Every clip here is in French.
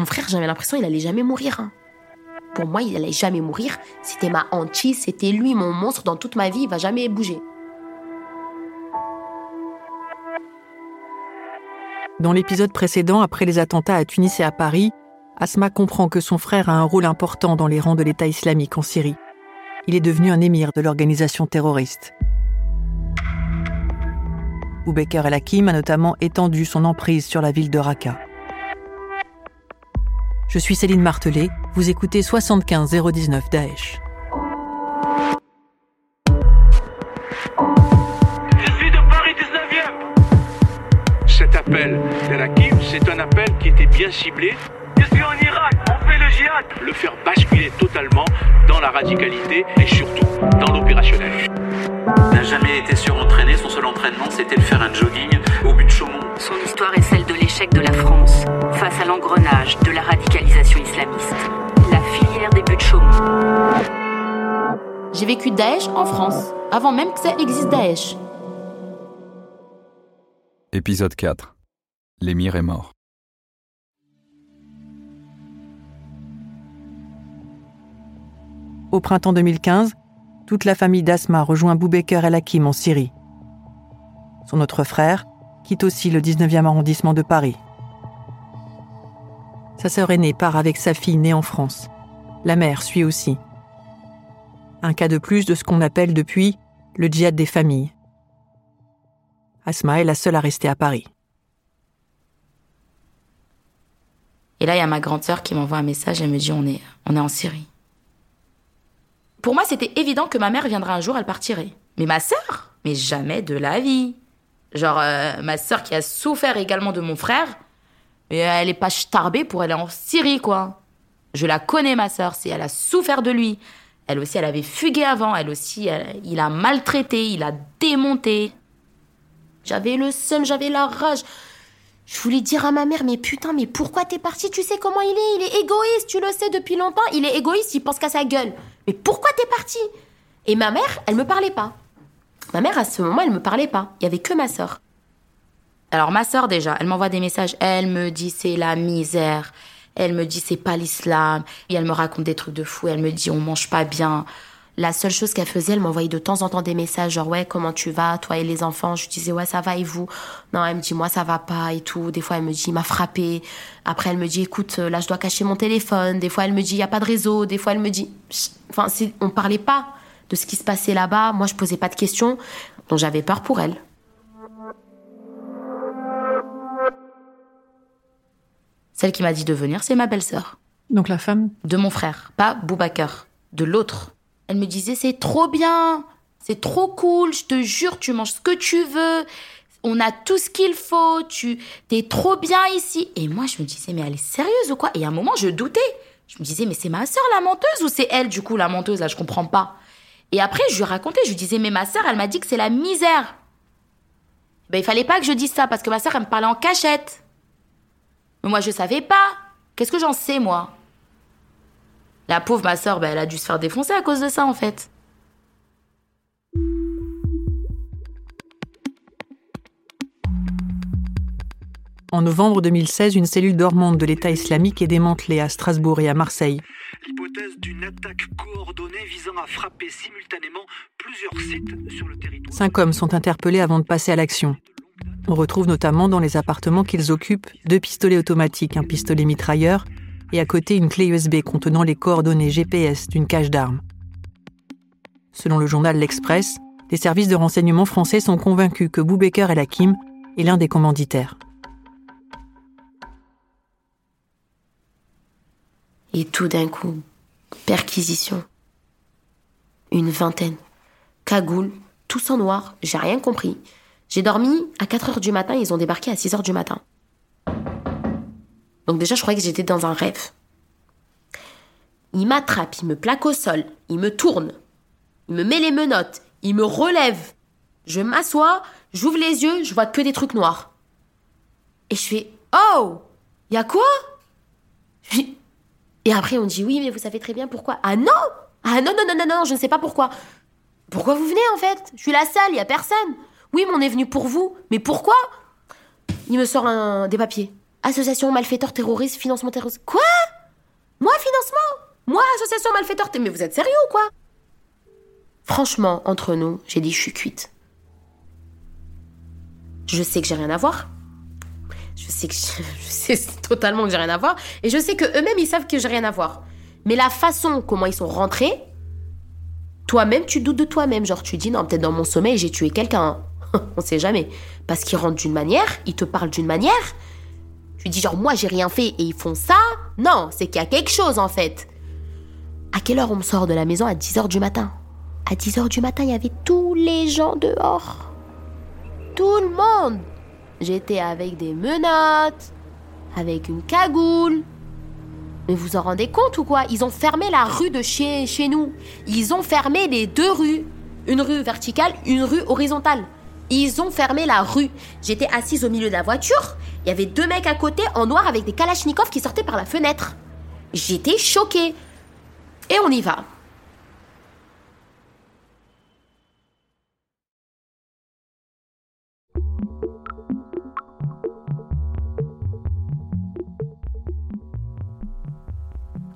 Mon frère, j'avais l'impression qu'il allait jamais mourir. hein. Pour moi, il allait jamais mourir. C'était ma hantise, c'était lui, mon monstre dans toute ma vie. Il va jamais bouger. Dans l'épisode précédent, après les attentats à Tunis et à Paris, Asma comprend que son frère a un rôle important dans les rangs de l'État islamique en Syrie. Il est devenu un émir de l'organisation terroriste. Boubaker El Hakim a notamment étendu son emprise sur la ville de Raqqa. Je suis Céline Martelet, vous écoutez 75 019 Daesh. Je suis de Paris 19e. Cet appel d'El Hakim, c'est un appel qui était bien ciblé. Je suis en Irak, on fait le djihad. Le faire basculer totalement dans la radicalité et surtout dans l'opérationnel. n'a jamais été surentraîné. Son seul entraînement, c'était de faire un jogging au but de Chaumont. Son histoire est celle de l'échec de la France l'engrenage de la radicalisation islamiste. La filière des buts de Chaumont. J'ai vécu Daesh en France, avant même que ça existe Daesh. Épisode 4. L'émir est mort. Au printemps 2015, toute la famille d'Asma rejoint Boubaker El Hakim en Syrie. Son autre frère quitte aussi le 19e arrondissement de Paris. Sa sœur aînée part avec sa fille née en France. La mère suit aussi. Un cas de plus de ce qu'on appelle depuis le djihad des familles. Asma est la seule à rester à Paris. Et là, il y a ma grande sœur qui m'envoie un message, elle me dit on est, en Syrie. Pour moi, c'était évident que ma mère viendrait un jour, elle partirait. Mais ma sœur? Mais jamais de la vie. Genre, euh, ma sœur qui a souffert également de mon frère, mais elle est pas starbée pour aller en Syrie, quoi. Je la connais, ma sœur, c'est elle a souffert de lui. Elle aussi, elle avait fugué avant, elle aussi, il a maltraité, il a démonté. J'avais le seum, j'avais la rage. Je voulais dire à ma mère, mais putain, mais pourquoi t'es parti Tu sais comment il est? Il est égoïste, tu le sais depuis longtemps. Il est égoïste, il pense qu'à sa gueule. Mais pourquoi t'es parti Et ma mère, elle me parlait pas. Ma mère, à ce moment, elle me parlait pas. Il y avait que ma sœur. Alors ma sœur déjà, elle m'envoie des messages, elle me dit c'est la misère, elle me dit c'est pas l'islam, et elle me raconte des trucs de fou, elle me dit on mange pas bien. La seule chose qu'elle faisait, elle m'envoyait de temps en temps des messages, genre ouais, comment tu vas, toi et les enfants? Je disais ouais, ça va et vous? Non, elle me dit moi ça va pas et tout. Des fois, elle me dit il m'a frappé. Après, elle me dit écoute, euh, là je dois cacher mon téléphone. Des fois, elle me dit il y a pas de réseau. Des fois, elle me dit, enfin, on parlait pas de ce qui se passait là-bas. Moi, je posais pas de questions, donc j'avais peur pour elle. Celle qui m'a dit de venir, c'est ma belle-sœur. Donc la femme De mon frère, pas Boubacar, de l'autre. Elle me disait c'est trop bien, c'est trop cool, je te jure, tu manges ce que tu veux, on a tout ce qu'il faut, tu t'es trop bien ici. Et moi je me disais mais elle est sérieuse ou quoi? Et à un moment je doutais. Je me disais mais c'est ma sœur la menteuse ou c'est elle du coup la menteuse? Là, je comprends pas. Et après je lui racontais, je lui disais mais ma sœur elle m'a dit que c'est la misère. Ben il fallait pas que je dise ça parce que ma sœur elle me parlait en cachette. Mais moi je savais pas. Qu'est-ce que j'en sais moi? La pauvre, ma sœur, bah, elle a dû se faire défoncer à cause de ça, en fait. En novembre 2016, une cellule dormante de l'État islamique est démantelée à Strasbourg et à Marseille. L'hypothèse d'une attaque coordonnée visant à frapper simultanément plusieurs sites sur le territoire. Cinq hommes sont interpellés avant de passer à l'action. On retrouve notamment dans les appartements qu'ils occupent deux pistolets automatiques, un pistolet mitrailleur et à côté une clé USB contenant les coordonnées GPS d'une cache d'armes. Selon le journal L'Express, les services de renseignement français sont convaincus que Boubaker El Hakim est l'un des commanditaires. Et tout d'un coup, perquisition. Une vingtaine. Cagoule, tous en noir, j'ai rien compris. J'ai dormi à 4 heures du matin, ils ont débarqué à 6 heures du matin. Donc déjà, je croyais que j'étais dans un rêve. Il m'attrape, il me plaque au sol, il me tourne, il me met les menottes, il me relève. Je m'assois, j'ouvre les yeux, je vois que des trucs noirs. Et je fais Oh Y a quoi? Et après, on dit oui, mais vous savez très bien pourquoi. Ah non Ah non, non, non, non, non, je ne sais pas pourquoi. Pourquoi vous venez en fait? Je suis la seule, il y a personne. Oui, mais on est venu pour vous. Mais pourquoi? Il me sort un, des papiers. Association malfaiteur terroriste, financement terroriste. Quoi? Moi, financement? Moi, association malfaiteur Mais vous êtes sérieux ou quoi? Franchement, entre nous, j'ai dit je suis cuite. Je sais que j'ai rien à voir. Je sais que je, sais totalement que j'ai rien à voir. Et je sais que eux-mêmes, ils savent que j'ai rien à voir. Mais la façon comment ils sont rentrés, toi-même, tu doutes de toi-même. Genre, tu dis, non, peut-être dans mon sommeil, j'ai tué quelqu'un. On sait jamais. Parce qu'ils rentrent d'une manière, ils te parlent d'une manière. Tu dis, genre, moi, j'ai rien fait et ils font ça. Non, c'est qu'il y a quelque chose, en fait. À quelle heure on me sort de la maison? À 10h du matin. À 10h du matin, il y avait tous les gens dehors. Tout le monde. J'étais avec des menottes, avec une cagoule. Mais vous en rendez compte ou quoi? Ils ont fermé la rue de chez, chez nous. Ils ont fermé les deux rues. Une rue verticale, une rue horizontale. Ils ont fermé la rue. J'étais assise au milieu de la voiture. Il y avait deux mecs à côté en noir avec des kalachnikovs qui sortaient par la fenêtre. J'étais choquée. Et on y va.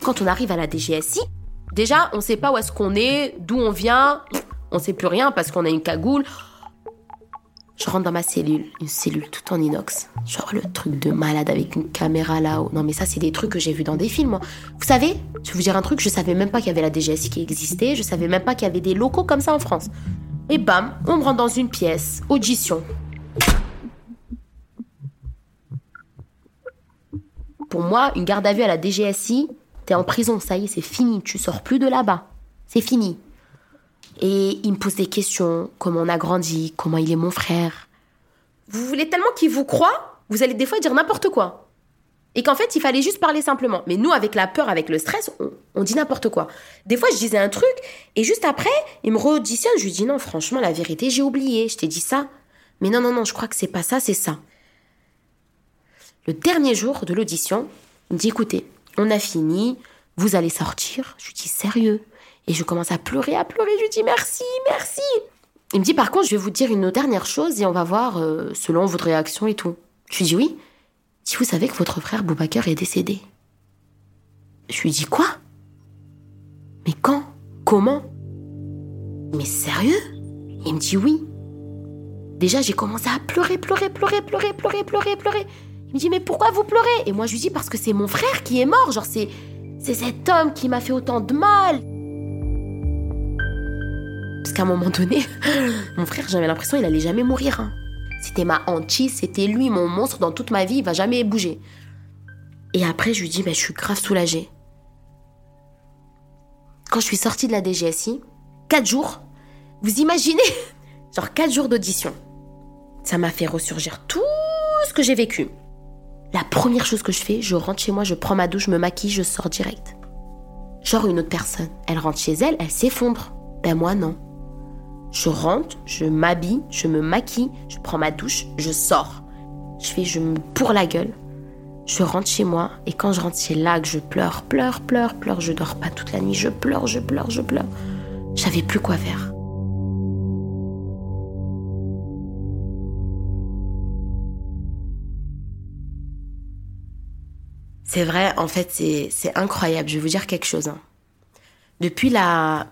Quand on arrive à la DGSI, déjà, on ne sait pas où est-ce qu'on est, d'où on vient, on ne sait plus rien parce qu'on a une cagoule. Je rentre dans ma cellule, une cellule tout en inox. Genre le truc de malade avec une caméra là-haut. Non mais ça c'est des trucs que j'ai vus dans des films. Vous savez, je vais vous dire un truc, je savais même pas qu'il y avait la DGSI qui existait, je savais même pas qu'il y avait des locaux comme ça en France. Et bam, on me rentre dans une pièce, audition. Pour moi, une garde à vue à la DGSI, T'es en prison, ça y est, c'est fini, tu sors plus de là-bas. C'est fini. Et il me pose des questions, comment on a grandi, comment il est mon frère. Vous voulez tellement qu'il vous croit, vous allez des fois dire n'importe quoi. Et qu'en fait, il fallait juste parler simplement. Mais nous, avec la peur, avec le stress, on, dit n'importe quoi. Des fois, je disais un truc, et juste après, il me re-auditionne, je lui dis non, franchement, la vérité, j'ai oublié, je t'ai dit ça. Mais non, non, non, je crois que c'est pas ça, c'est ça. Le dernier jour de l'audition, il me dit écoutez, on a fini, vous allez sortir. Je lui dis sérieux? Et je commence à pleurer, à pleurer. Je lui dis merci, merci. Il me dit par contre, je vais vous dire une dernière chose et on va voir euh, selon votre réaction et tout. Je lui dis oui. Si vous savez que votre frère Boubacar est décédé. Je lui dis quoi? Mais quand? Comment? Mais sérieux? Il me dit oui. Déjà, j'ai commencé à pleurer, pleurer, pleurer, pleurer, pleurer, pleurer, pleurer. Il me dit mais pourquoi vous pleurez? Et moi je lui dis parce que c'est mon frère qui est mort, genre c'est c'est cet homme qui m'a fait autant de mal. Qu'à un moment donné, mon frère, j'avais l'impression qu'il allait jamais mourir. Hein. C'était ma hantise, c'était lui mon monstre dans toute ma vie, il va jamais bouger. Et après je lui dis mais je suis grave soulagée. Quand je suis sortie de la DGSI, quatre jours, vous imaginez Genre quatre jours d'audition. Ça m'a fait ressurgir tout ce que j'ai vécu. La première chose que je fais, je rentre chez moi, je prends ma douche, je me maquille, je sors direct. Genre une autre personne, elle rentre chez elle, elle s'effondre. Ben moi non. Je rentre, je m'habille, je me maquille, je prends ma douche, je sors. Je fais, je me pour la gueule. Je rentre chez moi et quand je rentre, c'est là que je pleure, pleure, pleure, pleure. Je dors pas toute la nuit, je pleure, je pleure, je pleure. J'avais plus quoi faire. C'est vrai, en fait, c'est incroyable. Je vais vous dire quelque chose. Hein. Depuis la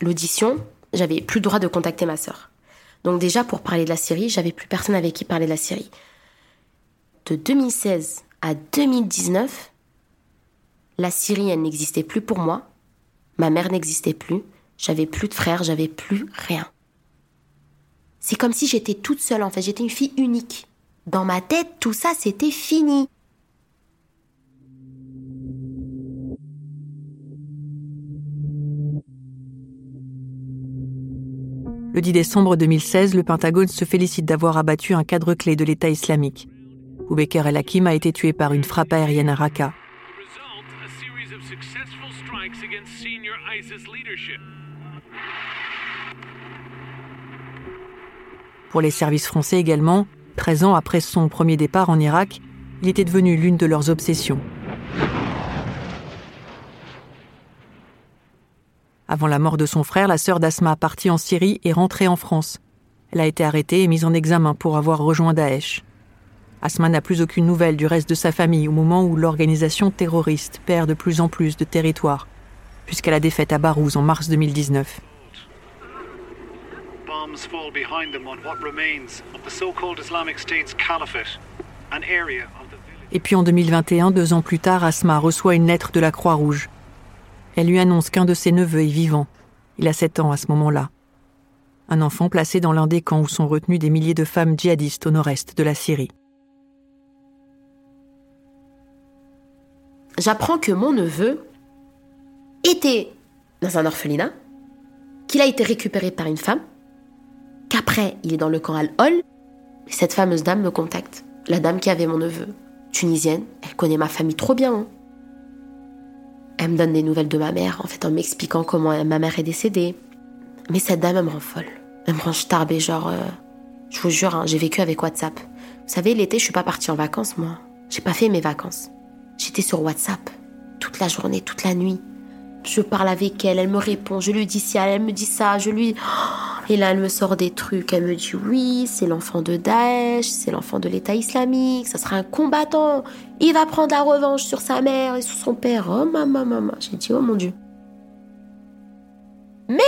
l'audition, j'avais plus le droit de contacter ma sœur. Donc déjà, pour parler de la Syrie, j'avais plus personne avec qui parler de la Syrie. De 2016 à 2019, la Syrie, elle n'existait plus pour moi. Ma mère n'existait plus. J'avais plus de frères, j'avais plus rien. C'est comme si j'étais toute seule, en fait. J'étais une fille unique. Dans ma tête, tout ça, c'était fini. Le 10 décembre 2016, le Pentagone se félicite d'avoir abattu un cadre clé de l'État islamique. Boubaker El Hakim a été tué par une frappe aérienne à Raqqa. Pour les services français également, 13 ans après son premier départ en Irak, il était devenu l'une de leurs obsessions. Avant la mort de son frère, la sœur d'Asma partie en Syrie et rentrée en France. Elle a été arrêtée et mise en examen pour avoir rejoint Daesh. Asma n'a plus aucune nouvelle du reste de sa famille au moment où l'organisation terroriste perd de plus en plus de territoire, puisqu'elle a défaite à Barouz en mars 2019. Bombs fall behind them on what remains of the so-called Islamic State's caliphate, an area of the village. Et puis en 2021, deux ans plus tard, Asma reçoit une lettre de la Croix-Rouge. Elle lui annonce qu'un de ses neveux est vivant. Il a 7 ans à ce moment-là. Un enfant placé dans l'un des camps où sont retenues des milliers de femmes djihadistes au nord-est de la Syrie. J'apprends que mon neveu était dans un orphelinat, qu'il a été récupéré par une femme, qu'après il est dans le camp Al-Hol. Et Cette fameuse dame me contacte, la dame qui avait mon neveu, tunisienne, elle connaît ma famille trop bien. hein. Elle me donne des nouvelles de ma mère, en fait en m'expliquant comment elle- ma mère est décédée. Mais cette dame, elle me rend folle. Elle me rend starbée, genre... euh, je vous jure, hein, j'ai vécu avec WhatsApp. Vous savez, l'été, je suis pas partie en vacances, moi. J'ai pas fait mes vacances. J'étais sur WhatsApp. Toute la journée, toute la nuit. Je parle avec elle, elle me répond, je lui dis ça, elle me dit ça, je lui... Et là, elle me sort des trucs, elle me dit oui, c'est l'enfant de Daesh, c'est l'enfant de l'État islamique, ça sera un combattant, il va prendre la revanche sur sa mère et sur son père. Oh maman, maman. J'ai dit, oh mon Dieu. Mais,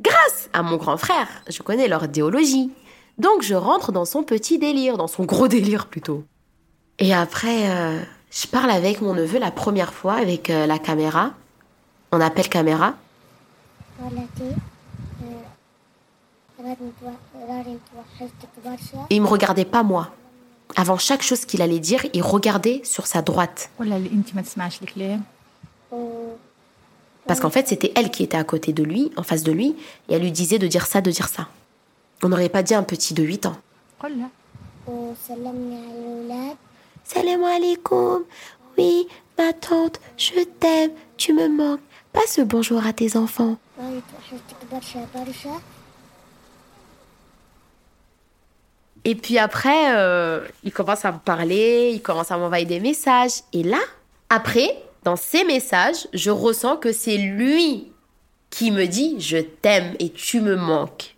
grâce à mon grand frère, je connais leur idéologie. Donc je rentre dans son petit délire, dans son gros délire plutôt. Et après, euh, je parle avec mon neveu la première fois avec euh, la caméra. On appelle caméra. Et il me regardait pas moi. Avant chaque chose qu'il allait dire, il regardait sur sa droite. Parce qu'en fait, c'était elle qui était à côté de lui, en face de lui, et elle lui disait de dire ça, de dire ça. On n'aurait pas dit un petit de 8 ans. Oui, ma tante, je t'aime, tu me manques. Passe bonjour à tes enfants. Et puis après, euh, il commence à me parler, il commence à m'envoyer des messages. Et là, après, dans ces messages, je ressens que c'est lui qui me dit je t'aime et tu me manques.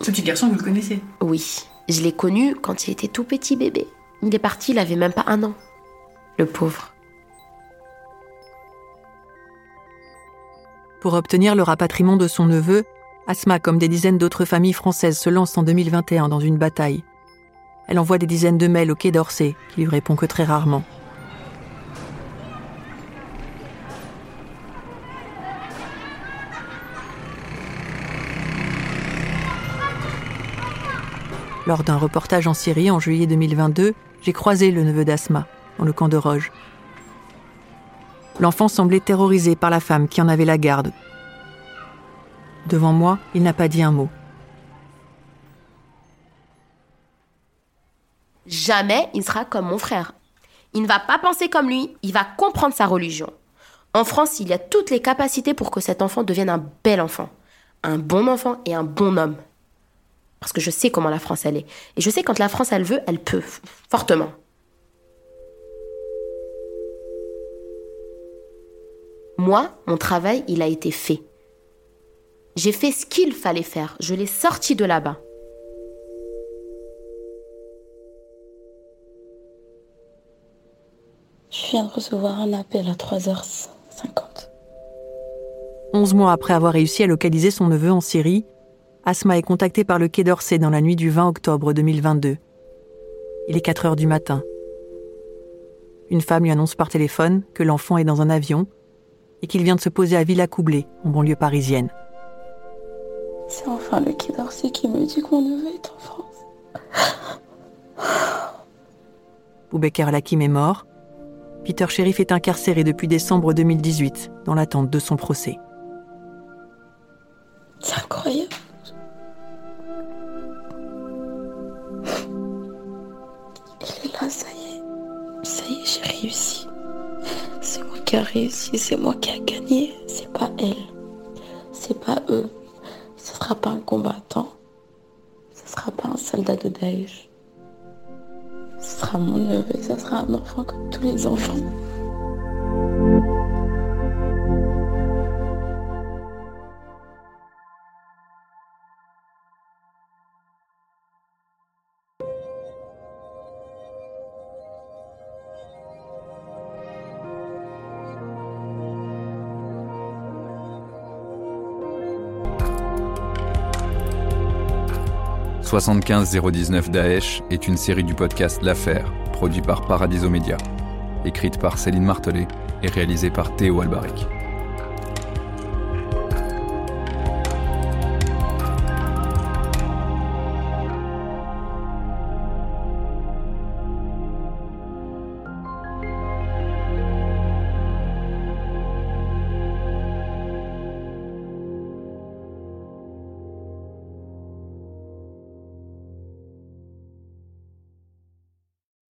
Ce petit garçon, vous le connaissez? Oui, je l'ai connu quand il était tout petit bébé. Il est parti, il avait même pas un an. Le pauvre. Pour obtenir le rapatriement de son neveu, Asma, comme des dizaines d'autres familles françaises, se lance en 2021 dans une bataille. Elle envoie des dizaines de mails au Quai d'Orsay, qui lui répond que très rarement. Lors d'un reportage en Syrie en juillet 2022, j'ai croisé le neveu d'Asma, dans le camp de Roge. L'enfant semblait terrorisé par la femme qui en avait la garde. Devant moi, il n'a pas dit un mot. Jamais il sera comme mon frère. Il ne va pas penser comme lui, il va comprendre sa religion. En France, il y a toutes les capacités pour que cet enfant devienne un bel enfant, un bon enfant et un bon homme. Parce que je sais comment la France elle est. Et je sais quand la France elle veut, elle peut, fortement. Moi, mon travail, il a été fait. J'ai fait ce qu'il fallait faire. Je l'ai sorti de là-bas. Je viens de recevoir un appel à 3h50. Onze mois après avoir réussi à localiser son neveu en Syrie, Asma est contactée par le Quai d'Orsay dans la nuit du 20 octobre 2022. Il est 4 heures du matin. Une femme lui annonce par téléphone que l'enfant est dans un avion et qu'il vient de se poser à Villa Coublé, en banlieue parisienne. Enfin le Quai d'Orsay qui me dit que mon neveu est en France. Boubacar Lakim est mort. Peter Sheriff est incarcéré depuis décembre 2018 dans l'attente de son procès. C'est incroyable. Il est là, ça y est. Ça y est, j'ai réussi. C'est moi qui a réussi, c'est moi qui a gagné. C'est pas elle. C'est pas eux. Ce sera pas un combattant. Ce sera pas un soldat de Daesh. Ce sera mon neveu, ça sera un enfant comme tous les enfants. 75019 Daesh est une série du podcast L'Affaire, produit par Paradiso Media, écrite par Céline Martelet et réalisée par Théo Albaric.